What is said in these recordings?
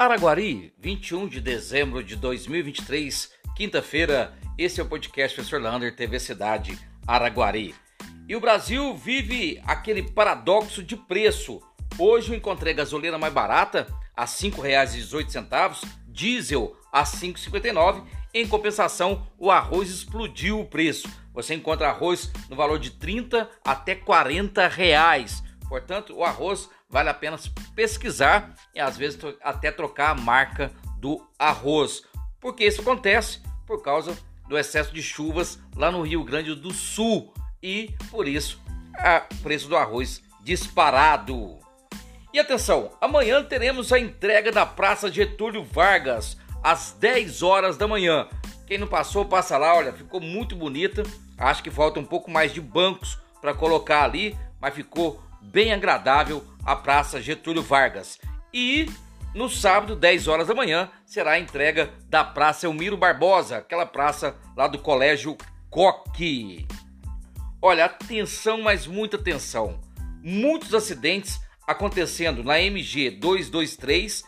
Araguari, 21 de dezembro de 2023, quinta-feira. Esse é o podcast Professor Lander, TV Cidade Araguari. E o Brasil vive aquele paradoxo de preço. Hoje eu encontrei gasolina mais barata a R$ 5,18, diesel a R$ 5,59. Em compensação, o arroz explodiu o preço. Você encontra arroz no valor de 30 até 40 reais. Portanto, o arroz vale a pena pesquisar e às vezes até trocar a marca do arroz. Porque isso acontece por causa do excesso de chuvas lá no Rio Grande do Sul e por isso o preço do arroz disparado. E atenção, amanhã teremos a entrega da Praça Getúlio Vargas às 10 horas da manhã. Quem não passou, passa lá, olha, ficou muito bonita. Acho que falta um pouco mais de bancos para colocar ali, mas ficou bem agradável a Praça Getúlio Vargas. E no sábado, 10 horas da manhã, será a entrega da Praça Elmiro Barbosa, aquela praça lá do Colégio Coque. Olha, atenção, mas muita atenção. Muitos acidentes acontecendo na MG 223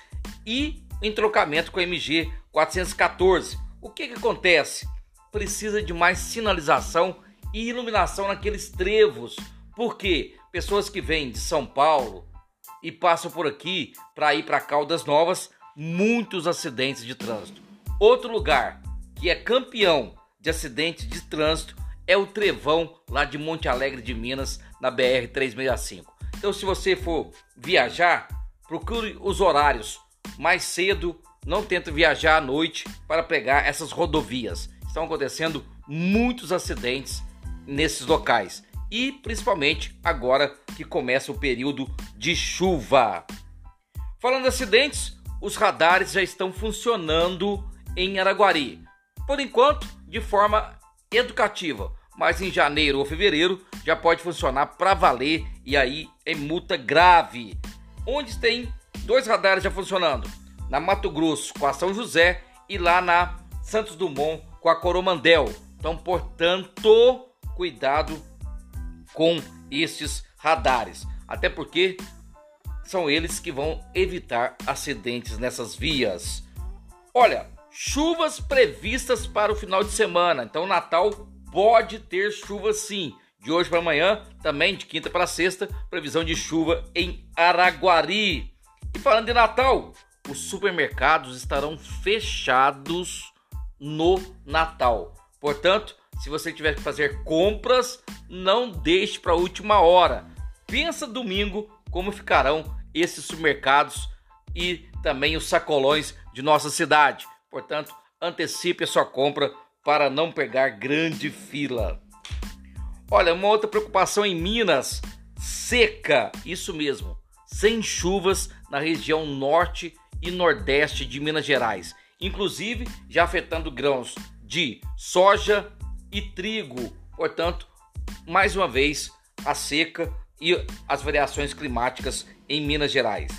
e em trocamento com a MG 414. O que, que acontece? Precisa de mais sinalização e iluminação naqueles trevos, porque pessoas que vêm de São Paulo e passam por aqui para ir para Caldas Novas, muitos acidentes de trânsito. Outro lugar que é campeão de acidentes de trânsito é o Trevão, lá de Monte Alegre de Minas, na BR 365. Então, se você for viajar, procure os horários mais cedo, não tente viajar à noite para pegar essas rodovias. Estão acontecendo muitos acidentes nesses locais e principalmente agora que começa o período de chuva. Falando de acidentes, os radares já estão funcionando em Araguari. Por enquanto, de forma educativa, mas em janeiro ou fevereiro já pode funcionar para valer e aí é multa grave. Onde tem dois radares já funcionando, na Mato Grosso com a São José e lá na Santos Dumont com a Coromandel. Então, portanto, cuidado com estes radares, até porque são eles que vão evitar acidentes nessas vias. Olha, chuvas previstas para o final de semana, então Natal pode ter chuva sim. De hoje para amanhã, também de quinta para sexta, previsão de chuva em Araguari. E falando de Natal, os supermercados estarão fechados no Natal. Portanto, se você tiver que fazer compras, não deixe para a última hora. Pensa domingo como ficarão esses supermercados e também os sacolões de nossa cidade. Portanto, antecipe a sua compra para não pegar grande fila. Olha, uma outra preocupação em Minas, seca, isso mesmo, sem chuvas na região norte e nordeste de Minas Gerais, inclusive já afetando grãos de soja, e trigo. Portanto, mais uma vez, a seca e as variações climáticas em Minas Gerais.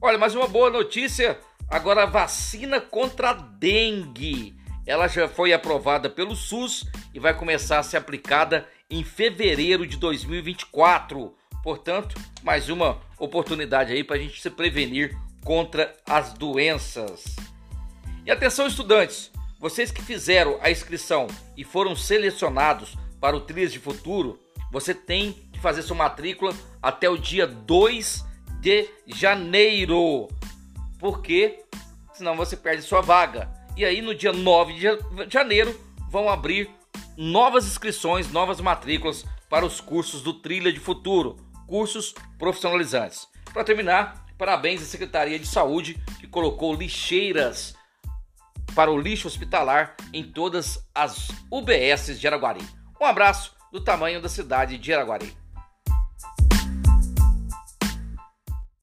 Olha, mais uma boa notícia. Agora a vacina contra a dengue. Ela já foi aprovada pelo SUS e vai começar a ser aplicada em fevereiro de 2024. Portanto, mais uma oportunidade aí para a gente se prevenir contra as doenças. E atenção, estudantes! Vocês que fizeram a inscrição e foram selecionados para o Trilhas de Futuro, você tem que fazer sua matrícula até o dia 2 de janeiro. Porque senão você perde sua vaga. E aí no dia 9 de janeiro vão abrir novas inscrições, novas matrículas para os cursos do Trilha de Futuro, cursos profissionalizantes. Para terminar, parabéns à Secretaria de Saúde que colocou lixeiras para o lixo hospitalar em todas as UBSs de Araguari. Um abraço do tamanho da cidade de Araguari.